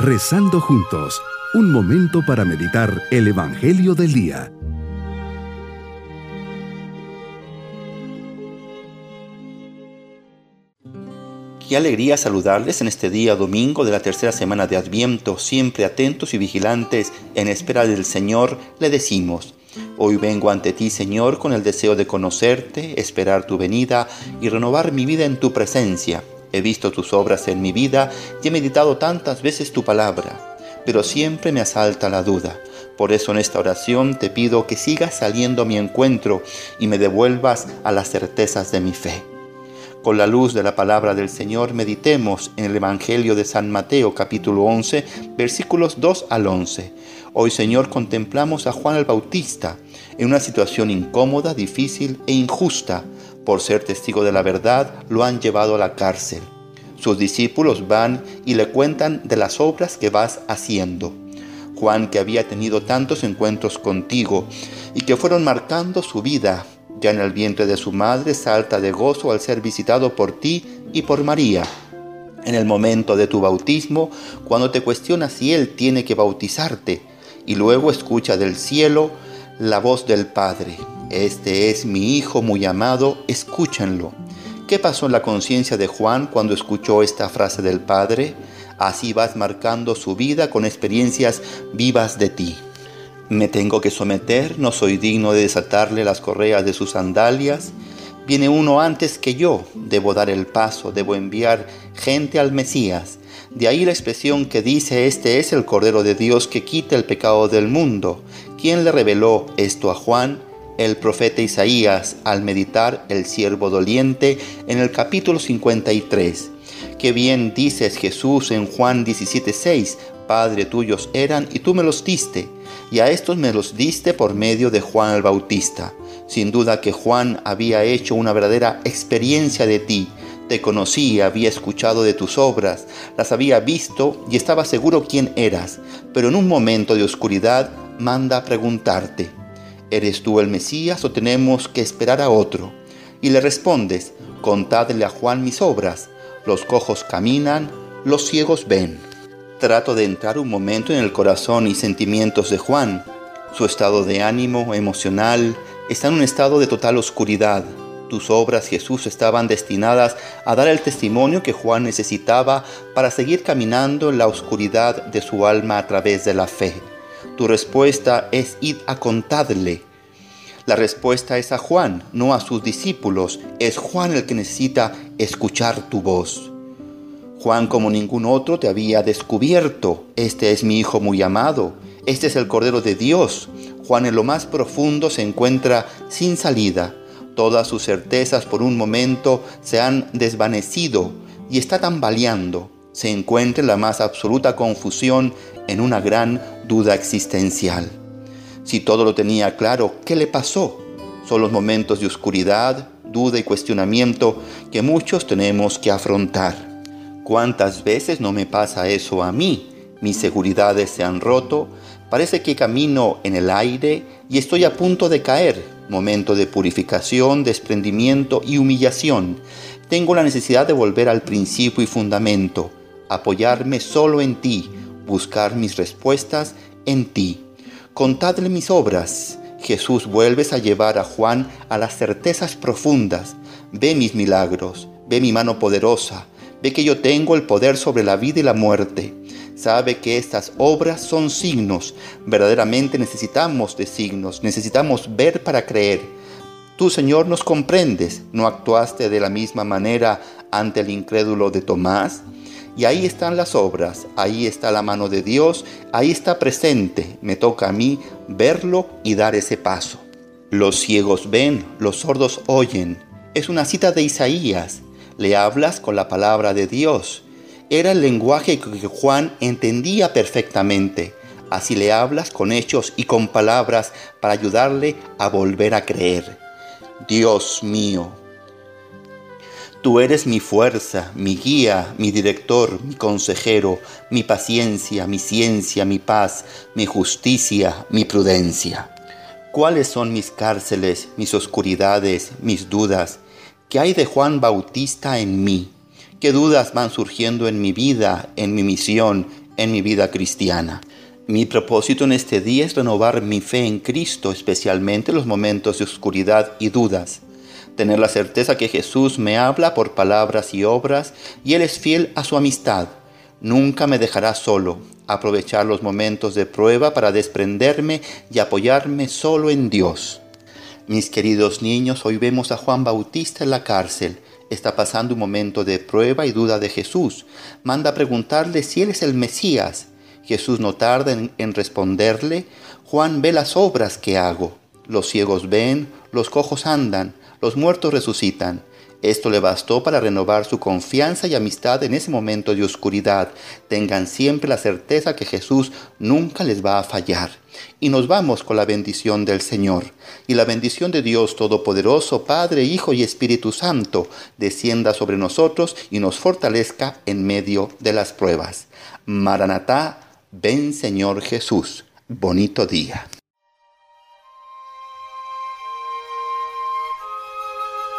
Rezando juntos, un momento para meditar el Evangelio del Día. Qué alegría saludarles en este día domingo de la tercera semana de Adviento, siempre atentos y vigilantes en espera del Señor, le decimos, Hoy vengo ante ti, Señor, con el deseo de conocerte, esperar tu venida y renovar mi vida en tu presencia. He visto tus obras en mi vida y he meditado tantas veces tu palabra, pero siempre me asalta la duda. Por eso en esta oración te pido que sigas saliendo a mi encuentro y me devuelvas a las certezas de mi fe. Con la luz de la palabra del Señor meditemos en el Evangelio de San Mateo capítulo 11 versículos 2 al 11. Hoy Señor contemplamos a Juan el Bautista en una situación incómoda, difícil e injusta por ser testigo de la verdad, lo han llevado a la cárcel. Sus discípulos van y le cuentan de las obras que vas haciendo. Juan, que había tenido tantos encuentros contigo y que fueron marcando su vida, ya en el vientre de su madre salta de gozo al ser visitado por ti y por María. En el momento de tu bautismo, cuando te cuestiona si Él tiene que bautizarte, y luego escucha del cielo la voz del Padre. Este es mi Hijo muy amado, escúchenlo. ¿Qué pasó en la conciencia de Juan cuando escuchó esta frase del Padre? Así vas marcando su vida con experiencias vivas de ti. Me tengo que someter, no soy digno de desatarle las correas de sus sandalias. Viene uno antes que yo, debo dar el paso, debo enviar gente al Mesías. De ahí la expresión que dice, este es el Cordero de Dios que quita el pecado del mundo. ¿Quién le reveló esto a Juan? El profeta Isaías al meditar el siervo doliente en el capítulo 53. Qué bien dices Jesús en Juan 17:6, Padre tuyos eran y tú me los diste, y a estos me los diste por medio de Juan el Bautista. Sin duda que Juan había hecho una verdadera experiencia de ti, te conocí, había escuchado de tus obras, las había visto y estaba seguro quién eras, pero en un momento de oscuridad manda preguntarte, ¿Eres tú el Mesías o tenemos que esperar a otro? Y le respondes, contadle a Juan mis obras. Los cojos caminan, los ciegos ven. Trato de entrar un momento en el corazón y sentimientos de Juan. Su estado de ánimo emocional está en un estado de total oscuridad. Tus obras, Jesús, estaban destinadas a dar el testimonio que Juan necesitaba para seguir caminando en la oscuridad de su alma a través de la fe. Tu respuesta es ir a contarle. La respuesta es a Juan, no a sus discípulos. Es Juan el que necesita escuchar tu voz. Juan como ningún otro te había descubierto. Este es mi Hijo muy amado. Este es el Cordero de Dios. Juan en lo más profundo se encuentra sin salida. Todas sus certezas por un momento se han desvanecido y está tambaleando. Se encuentra en la más absoluta confusión en una gran duda existencial. Si todo lo tenía claro, ¿qué le pasó? Son los momentos de oscuridad, duda y cuestionamiento que muchos tenemos que afrontar. ¿Cuántas veces no me pasa eso a mí? Mis seguridades se han roto, parece que camino en el aire y estoy a punto de caer. Momento de purificación, desprendimiento y humillación. Tengo la necesidad de volver al principio y fundamento, apoyarme solo en ti, buscar mis respuestas en ti. Contadle mis obras. Jesús, vuelves a llevar a Juan a las certezas profundas. Ve mis milagros, ve mi mano poderosa, ve que yo tengo el poder sobre la vida y la muerte. Sabe que estas obras son signos. Verdaderamente necesitamos de signos, necesitamos ver para creer. Tú, Señor, nos comprendes. ¿No actuaste de la misma manera ante el incrédulo de Tomás? Y ahí están las obras, ahí está la mano de Dios, ahí está presente. Me toca a mí verlo y dar ese paso. Los ciegos ven, los sordos oyen. Es una cita de Isaías. Le hablas con la palabra de Dios. Era el lenguaje que Juan entendía perfectamente. Así le hablas con hechos y con palabras para ayudarle a volver a creer. Dios mío, Tú eres mi fuerza, mi guía, mi director, mi consejero, mi paciencia, mi ciencia, mi paz, mi justicia, mi prudencia. ¿Cuáles son mis cárceles, mis oscuridades, mis dudas? ¿Qué hay de Juan Bautista en mí? ¿Qué dudas van surgiendo en mi vida, en mi misión, en mi vida cristiana. Mi propósito en este día es renovar mi fe en Cristo, especialmente en los momentos de oscuridad y dudas. Tener la certeza que Jesús me habla por palabras y obras y Él es fiel a su amistad. Nunca me dejará solo. Aprovechar los momentos de prueba para desprenderme y apoyarme solo en Dios. Mis queridos niños, hoy vemos a Juan Bautista en la cárcel. Está pasando un momento de prueba y duda de Jesús. Manda a preguntarle si Él es el Mesías. Jesús no tarda en, en responderle, Juan ve las obras que hago. Los ciegos ven, los cojos andan, los muertos resucitan. Esto le bastó para renovar su confianza y amistad en ese momento de oscuridad. Tengan siempre la certeza que Jesús nunca les va a fallar. Y nos vamos con la bendición del Señor. Y la bendición de Dios Todopoderoso, Padre, Hijo y Espíritu Santo, descienda sobre nosotros y nos fortalezca en medio de las pruebas. Maranatá, ven Señor Jesús. Bonito día.